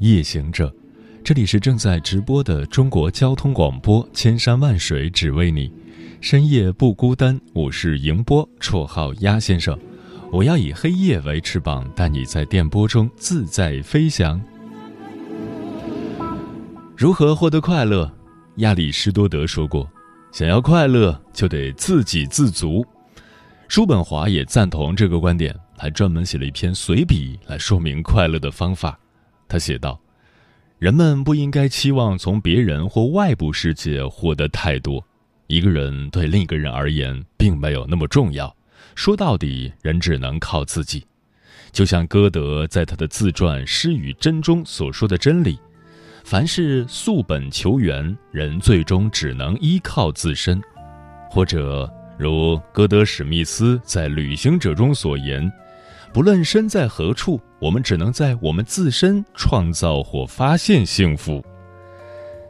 夜行者，这里是正在直播的中国交通广播，千山万水只为你，深夜不孤单。我是迎波，绰号鸭先生。我要以黑夜为翅膀，带你在电波中自在飞翔。如何获得快乐？亚里士多德说过：“想要快乐，就得自给自足。”叔本华也赞同这个观点。还专门写了一篇随笔来说明快乐的方法。他写道：“人们不应该期望从别人或外部世界获得太多。一个人对另一个人而言并没有那么重要。说到底，人只能靠自己。就像歌德在他的自传《诗与真》中所说的真理：凡是溯本求源，人最终只能依靠自身。或者，如歌德史密斯在《旅行者》中所言。”不论身在何处，我们只能在我们自身创造或发现幸福。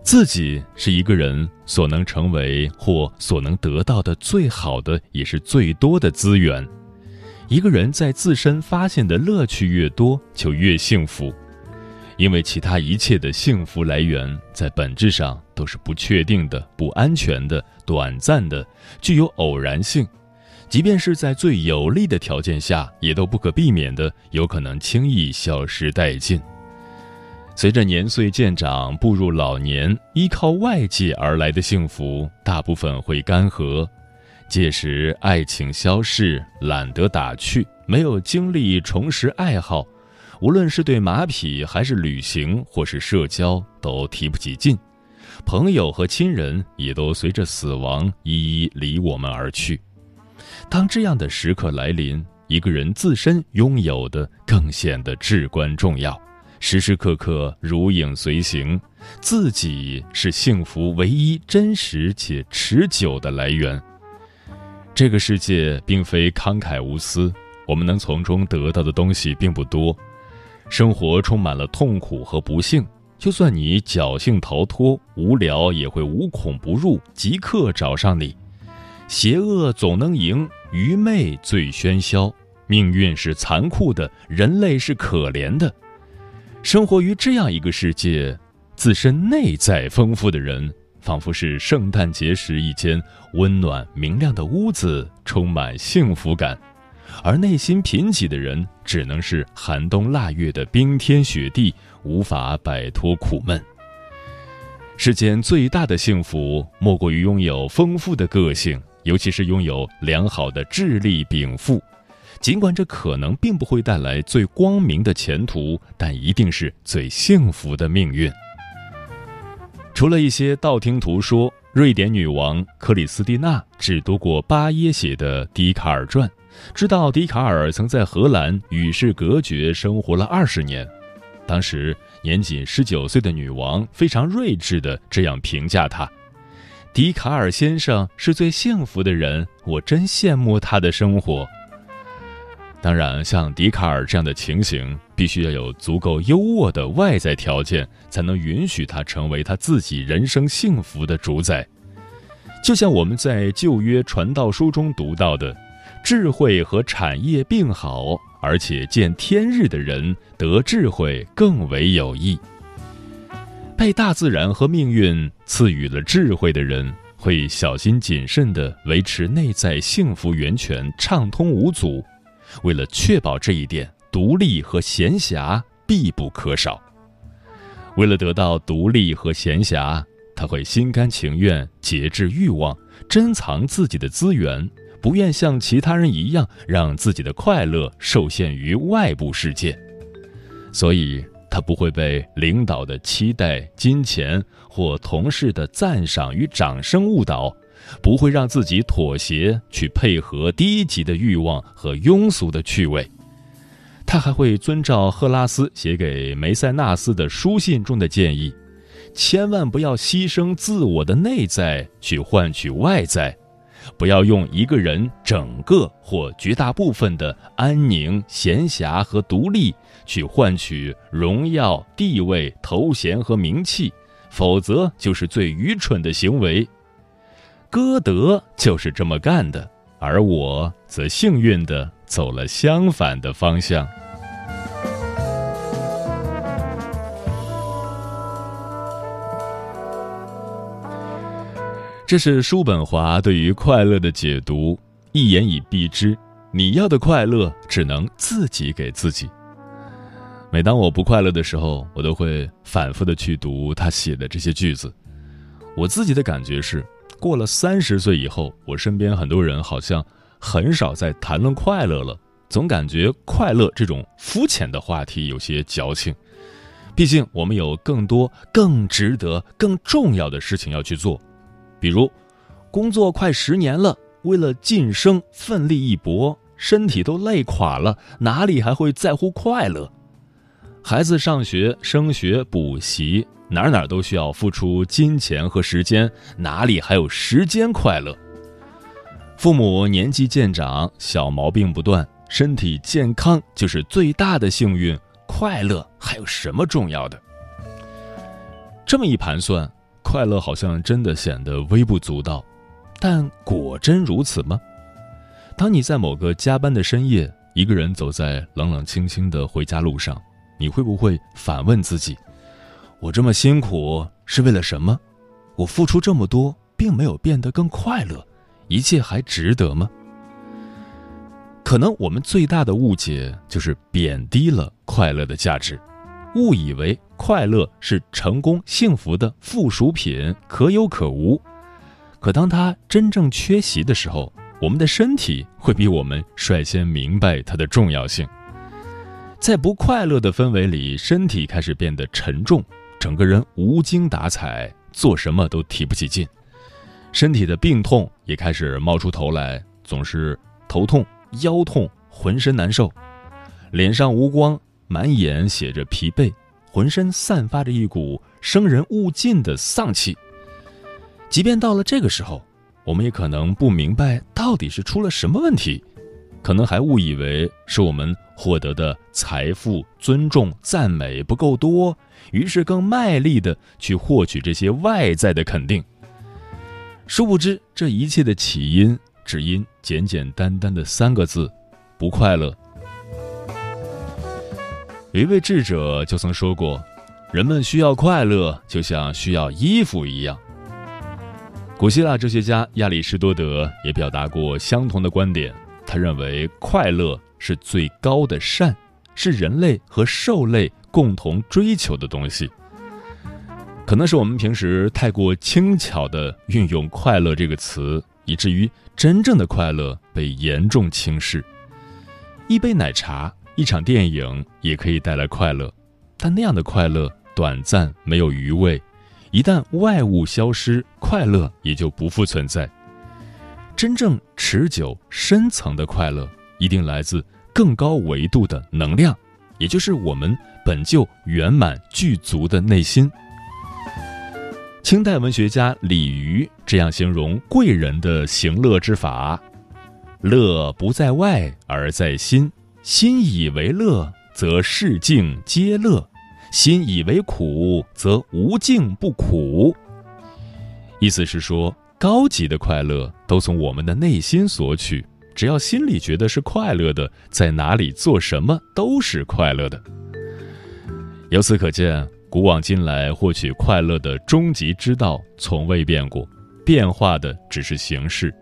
自己是一个人所能成为或所能得到的最好的，也是最多的资源。一个人在自身发现的乐趣越多，就越幸福，因为其他一切的幸福来源在本质上都是不确定的、不安全的、短暂的，具有偶然性。即便是在最有利的条件下，也都不可避免的有可能轻易消失殆尽。随着年岁渐长，步入老年，依靠外界而来的幸福大部分会干涸。届时，爱情消逝，懒得打趣，没有精力重拾爱好，无论是对马匹，还是旅行，或是社交，都提不起劲。朋友和亲人也都随着死亡一一离我们而去。当这样的时刻来临，一个人自身拥有的更显得至关重要，时时刻刻如影随形。自己是幸福唯一真实且持久的来源。这个世界并非慷慨无私，我们能从中得到的东西并不多。生活充满了痛苦和不幸，就算你侥幸逃脱，无聊也会无孔不入，即刻找上你。邪恶总能赢，愚昧最喧嚣。命运是残酷的，人类是可怜的。生活于这样一个世界，自身内在丰富的人，仿佛是圣诞节时一间温暖明亮的屋子，充满幸福感；而内心贫瘠的人，只能是寒冬腊月的冰天雪地，无法摆脱苦闷。世间最大的幸福，莫过于拥有丰富的个性。尤其是拥有良好的智力禀赋，尽管这可能并不会带来最光明的前途，但一定是最幸福的命运。除了一些道听途说，瑞典女王克里斯蒂娜只读过巴耶写的《笛卡尔传》，知道笛卡尔曾在荷兰与世隔绝生活了二十年。当时年仅十九岁的女王非常睿智地这样评价他。笛卡尔先生是最幸福的人，我真羡慕他的生活。当然，像笛卡尔这样的情形，必须要有足够优渥的外在条件，才能允许他成为他自己人生幸福的主宰。就像我们在旧约传道书中读到的：“智慧和产业并好，而且见天日的人得智慧更为有益。”被大自然和命运赐予了智慧的人，会小心谨慎地维持内在幸福源泉畅通无阻。为了确保这一点，独立和闲暇必不可少。为了得到独立和闲暇，他会心甘情愿节制欲望，珍藏自己的资源，不愿像其他人一样让自己的快乐受限于外部世界。所以。他不会被领导的期待、金钱或同事的赞赏与掌声误导，不会让自己妥协去配合低级的欲望和庸俗的趣味。他还会遵照赫拉斯写给梅塞纳斯的书信中的建议，千万不要牺牲自我的内在去换取外在，不要用一个人整个或绝大部分的安宁、闲暇和独立去换取荣耀、地位、头衔和名气，否则就是最愚蠢的行为。歌德就是这么干的，而我则幸运地走了相反的方向。这是叔本华对于快乐的解读，一言以蔽之：你要的快乐只能自己给自己。每当我不快乐的时候，我都会反复的去读他写的这些句子。我自己的感觉是。过了三十岁以后，我身边很多人好像很少在谈论快乐了，总感觉快乐这种肤浅的话题有些矫情。毕竟我们有更多、更值得、更重要的事情要去做，比如工作快十年了，为了晋升奋力一搏，身体都累垮了，哪里还会在乎快乐？孩子上学、升学、补习。哪哪都需要付出金钱和时间，哪里还有时间快乐？父母年纪渐长，小毛病不断，身体健康就是最大的幸运。快乐还有什么重要的？这么一盘算，快乐好像真的显得微不足道。但果真如此吗？当你在某个加班的深夜，一个人走在冷冷清清的回家路上，你会不会反问自己？我这么辛苦是为了什么？我付出这么多，并没有变得更快乐，一切还值得吗？可能我们最大的误解就是贬低了快乐的价值，误以为快乐是成功幸福的附属品，可有可无。可当它真正缺席的时候，我们的身体会比我们率先明白它的重要性。在不快乐的氛围里，身体开始变得沉重。整个人无精打采，做什么都提不起劲，身体的病痛也开始冒出头来，总是头痛、腰痛，浑身难受，脸上无光，满眼写着疲惫，浑身散发着一股生人勿近的丧气。即便到了这个时候，我们也可能不明白到底是出了什么问题。可能还误以为是我们获得的财富、尊重、赞美不够多，于是更卖力的去获取这些外在的肯定。殊不知，这一切的起因只因简简单单的三个字：不快乐。有一位智者就曾说过：“人们需要快乐，就像需要衣服一样。”古希腊哲学家亚里士多德也表达过相同的观点。他认为快乐是最高的善，是人类和兽类共同追求的东西。可能是我们平时太过轻巧地运用“快乐”这个词，以至于真正的快乐被严重轻视。一杯奶茶、一场电影也可以带来快乐，但那样的快乐短暂，没有余味。一旦外物消失，快乐也就不复存在。真正持久、深层的快乐，一定来自更高维度的能量，也就是我们本就圆满具足的内心。清代文学家李渔这样形容贵人的行乐之法：乐不在外而在心，心以为乐，则世境皆乐；心以为苦，则无境不苦。意思是说。高级的快乐都从我们的内心索取，只要心里觉得是快乐的，在哪里做什么都是快乐的。由此可见，古往今来获取快乐的终极之道从未变过，变化的只是形式。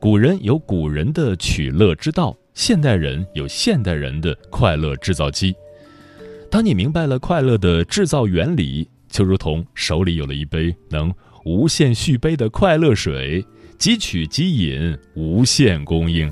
古人有古人的取乐之道，现代人有现代人的快乐制造机。当你明白了快乐的制造原理，就如同手里有了一杯能。无限续杯的快乐水，即取即饮，无限供应。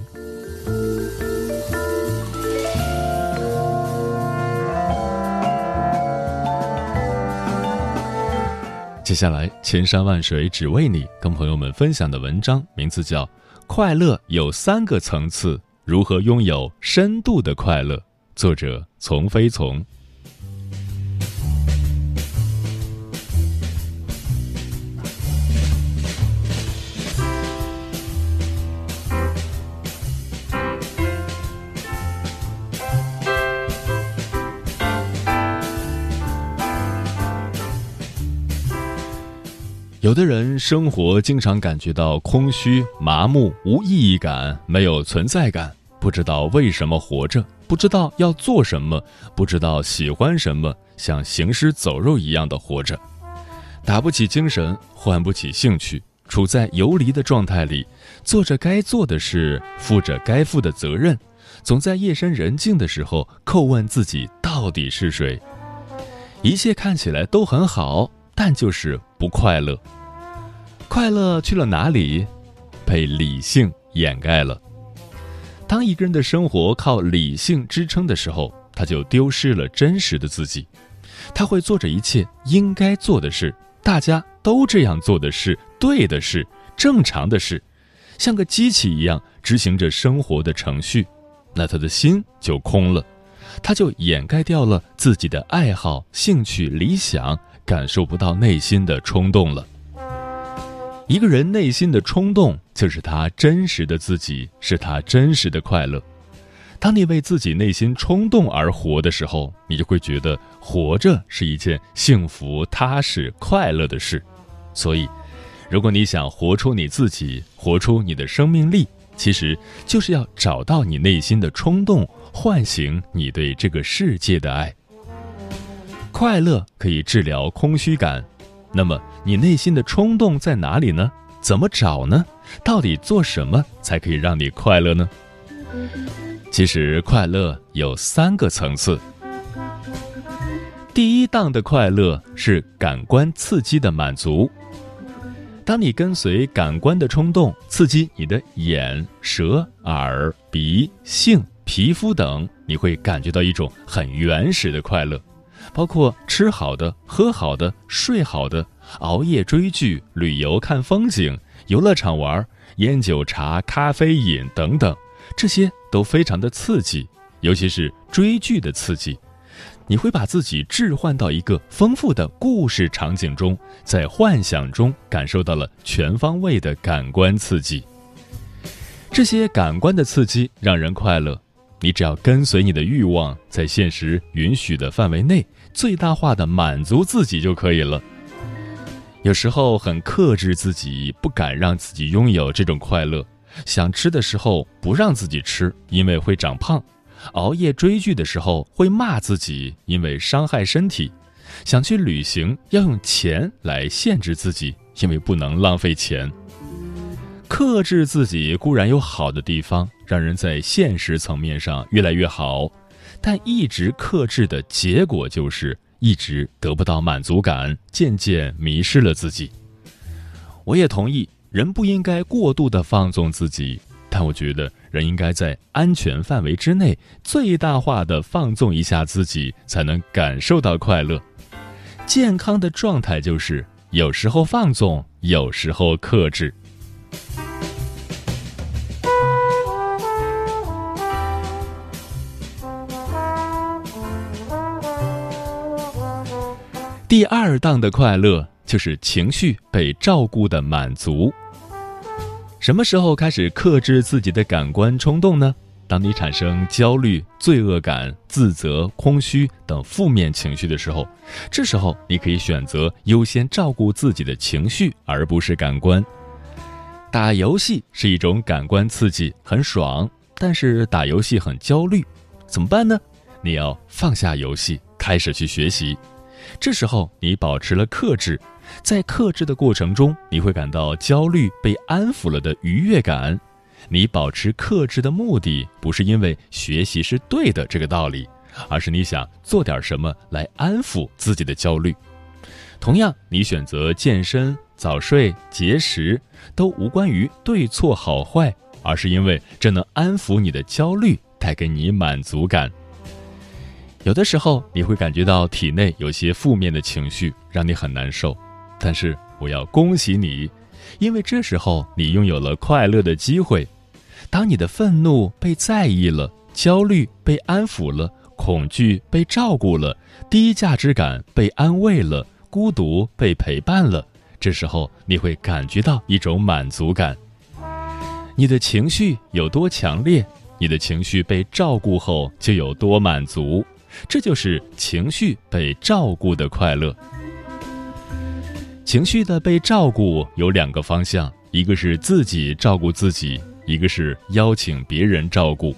接下来，千山万水只为你，跟朋友们分享的文章名字叫《快乐有三个层次：如何拥有深度的快乐》，作者：从飞从。有的人生活经常感觉到空虚、麻木、无意义感，没有存在感，不知道为什么活着，不知道要做什么，不知道喜欢什么，像行尸走肉一样的活着，打不起精神，唤不起兴趣，处在游离的状态里，做着该做的事，负着该负的责任，总在夜深人静的时候叩问自己到底是谁。一切看起来都很好，但就是不快乐。快乐去了哪里？被理性掩盖了。当一个人的生活靠理性支撑的时候，他就丢失了真实的自己。他会做着一切应该做的事，大家都这样做的事，对的事，正常的事，像个机器一样执行着生活的程序。那他的心就空了，他就掩盖掉了自己的爱好、兴趣、理想，感受不到内心的冲动了。一个人内心的冲动，就是他真实的自己，是他真实的快乐。当你为自己内心冲动而活的时候，你就会觉得活着是一件幸福、踏实、快乐的事。所以，如果你想活出你自己，活出你的生命力，其实就是要找到你内心的冲动，唤醒你对这个世界的爱。快乐可以治疗空虚感。那么，你内心的冲动在哪里呢？怎么找呢？到底做什么才可以让你快乐呢？其实，快乐有三个层次。第一档的快乐是感官刺激的满足。当你跟随感官的冲动，刺激你的眼、舌、耳、鼻、性、皮肤等，你会感觉到一种很原始的快乐。包括吃好的、喝好的、睡好的、熬夜追剧、旅游看风景、游乐场玩、烟酒茶、咖啡饮等等，这些都非常的刺激，尤其是追剧的刺激，你会把自己置换到一个丰富的故事场景中，在幻想中感受到了全方位的感官刺激。这些感官的刺激让人快乐。你只要跟随你的欲望，在现实允许的范围内，最大化的满足自己就可以了。有时候很克制自己，不敢让自己拥有这种快乐。想吃的时候不让自己吃，因为会长胖；熬夜追剧的时候会骂自己，因为伤害身体；想去旅行要用钱来限制自己，因为不能浪费钱。克制自己固然有好的地方，让人在现实层面上越来越好，但一直克制的结果就是一直得不到满足感，渐渐迷失了自己。我也同意，人不应该过度的放纵自己，但我觉得人应该在安全范围之内，最大化的放纵一下自己，才能感受到快乐。健康的状态就是有时候放纵，有时候克制。第二档的快乐就是情绪被照顾的满足。什么时候开始克制自己的感官冲动呢？当你产生焦虑、罪恶感、自责、空虚等负面情绪的时候，这时候你可以选择优先照顾自己的情绪，而不是感官。打游戏是一种感官刺激，很爽，但是打游戏很焦虑，怎么办呢？你要放下游戏，开始去学习。这时候你保持了克制，在克制的过程中，你会感到焦虑被安抚了的愉悦感。你保持克制的目的不是因为学习是对的这个道理，而是你想做点什么来安抚自己的焦虑。同样，你选择健身、早睡、节食，都无关于对错好坏，而是因为这能安抚你的焦虑，带给你满足感。有的时候你会感觉到体内有些负面的情绪，让你很难受。但是我要恭喜你，因为这时候你拥有了快乐的机会。当你的愤怒被在意了，焦虑被安抚了，恐惧被照顾了，低价值感被安慰了，孤独被陪伴了，这时候你会感觉到一种满足感。你的情绪有多强烈，你的情绪被照顾后就有多满足，这就是情绪被照顾的快乐。情绪的被照顾有两个方向，一个是自己照顾自己，一个是邀请别人照顾。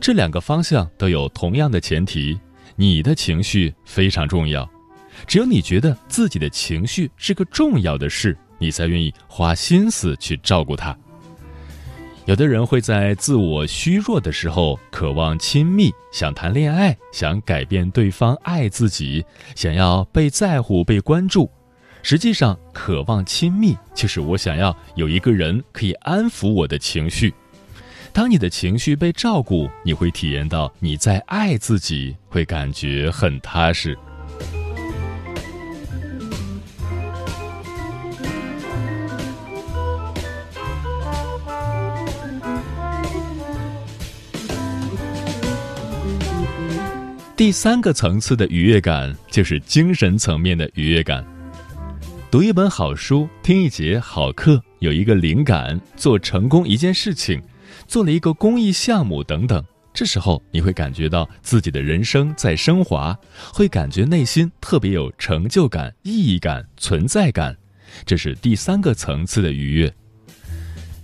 这两个方向都有同样的前提：你的情绪非常重要。只有你觉得自己的情绪是个重要的事，你才愿意花心思去照顾它。有的人会在自我虚弱的时候渴望亲密，想谈恋爱，想改变对方爱自己，想要被在乎、被关注。实际上，渴望亲密就是我想要有一个人可以安抚我的情绪。当你的情绪被照顾，你会体验到你在爱自己，会感觉很踏实。第三个层次的愉悦感，就是精神层面的愉悦感。读一本好书，听一节好课，有一个灵感，做成功一件事情，做了一个公益项目等等。这时候你会感觉到自己的人生在升华，会感觉内心特别有成就感、意义感、存在感。这是第三个层次的愉悦。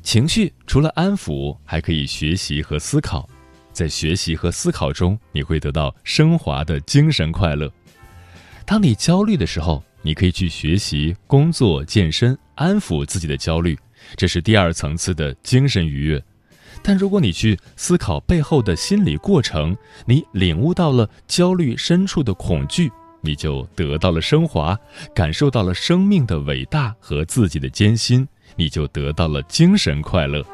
情绪除了安抚，还可以学习和思考，在学习和思考中，你会得到升华的精神快乐。当你焦虑的时候。你可以去学习、工作、健身，安抚自己的焦虑，这是第二层次的精神愉悦。但如果你去思考背后的心理过程，你领悟到了焦虑深处的恐惧，你就得到了升华，感受到了生命的伟大和自己的艰辛，你就得到了精神快乐。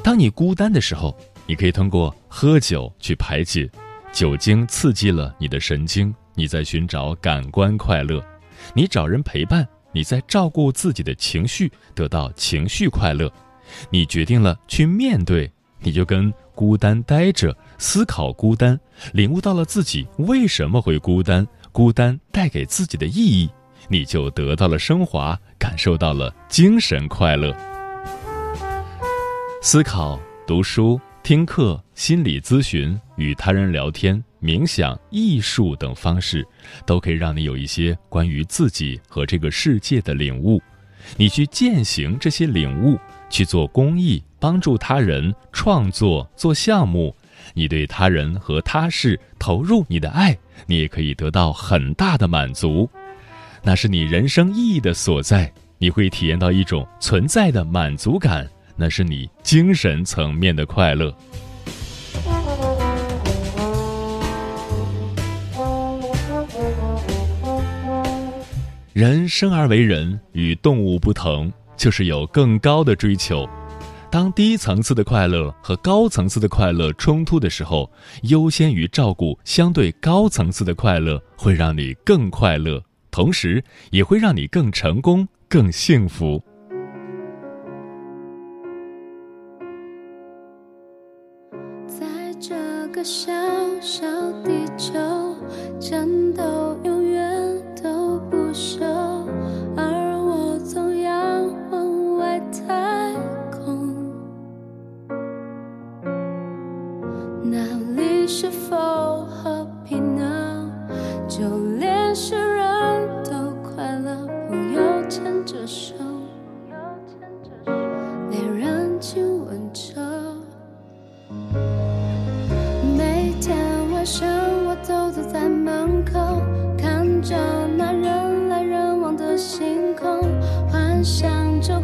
当你孤单的时候，你可以通过喝酒去排解，酒精刺激了你的神经。你在寻找感官快乐，你找人陪伴，你在照顾自己的情绪，得到情绪快乐。你决定了去面对，你就跟孤单待着，思考孤单，领悟到了自己为什么会孤单，孤单带给自己的意义，你就得到了升华，感受到了精神快乐。思考、读书、听课、心理咨询、与他人聊天。冥想、艺术等方式，都可以让你有一些关于自己和这个世界的领悟。你去践行这些领悟，去做公益，帮助他人，创作、做项目。你对他人和他事投入你的爱，你也可以得到很大的满足。那是你人生意义的所在。你会体验到一种存在的满足感，那是你精神层面的快乐。人生而为人，与动物不同，就是有更高的追求。当低层次的快乐和高层次的快乐冲突的时候，优先于照顾相对高层次的快乐，会让你更快乐，同时也会让你更成功、更幸福。想着